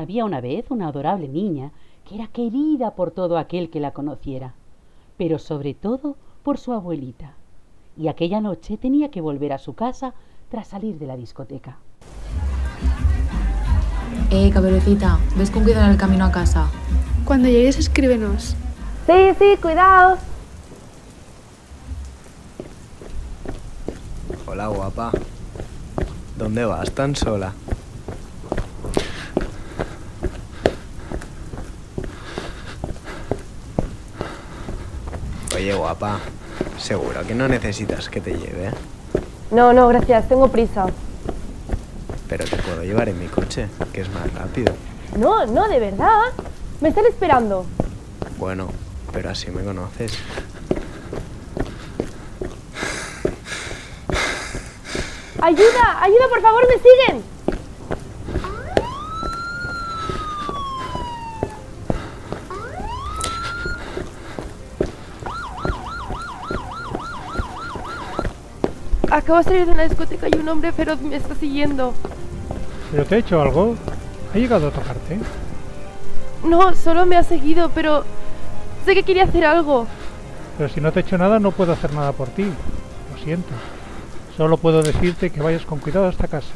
Había una vez una adorable niña que era querida por todo aquel que la conociera, pero sobre todo por su abuelita. Y aquella noche tenía que volver a su casa tras salir de la discoteca. Eh, caberucita, ves con cuidado en el camino a casa. Cuando llegues, escríbenos. Sí, sí, cuidado. Hola, guapa. ¿Dónde vas tan sola? Oye, guapa, seguro que no necesitas que te lleve. No, no, gracias, tengo prisa. Pero te puedo llevar en mi coche, que es más rápido. No, no, de verdad. Me están esperando. Bueno, pero así me conoces. ¡Ayuda! ¡Ayuda, por favor, me siguen! Acabo de salir de una discoteca y un hombre feroz me está siguiendo. ¿Pero te ha hecho algo? ¿Ha llegado a tocarte? No, solo me ha seguido, pero sé que quería hacer algo. Pero si no te ha hecho nada, no puedo hacer nada por ti. Lo siento. Solo puedo decirte que vayas con cuidado a esta casa.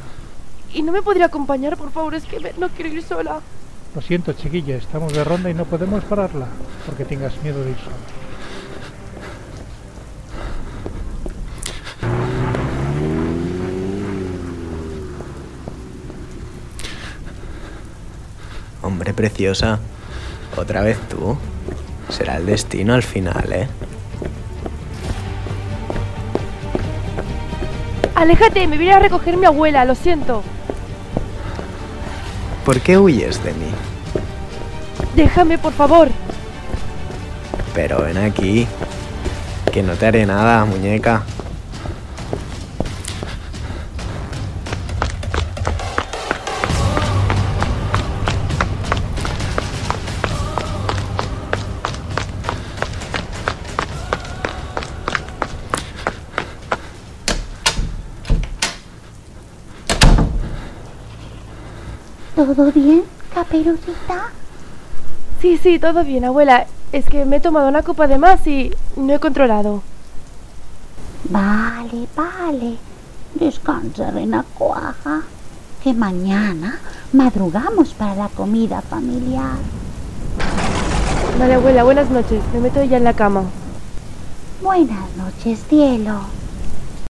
¿Y no me podría acompañar, por favor? Es que me- no quiero ir sola. Lo siento, chiquilla, estamos de ronda y no podemos pararla, porque tengas miedo de ir sola. Hombre, preciosa. Otra vez tú. Será el destino al final, ¿eh? Aléjate, me viene a recoger mi abuela, lo siento. ¿Por qué huyes de mí? Déjame, por favor. Pero ven aquí. Que no te haré nada, muñeca. ¿Todo bien, caperucita? Sí, sí, todo bien, abuela. Es que me he tomado una copa de más y no he controlado. Vale, vale. Descansa, renacuaja. Que mañana madrugamos para la comida familiar. Vale, abuela, buenas noches. Me meto ya en la cama. Buenas noches, cielo.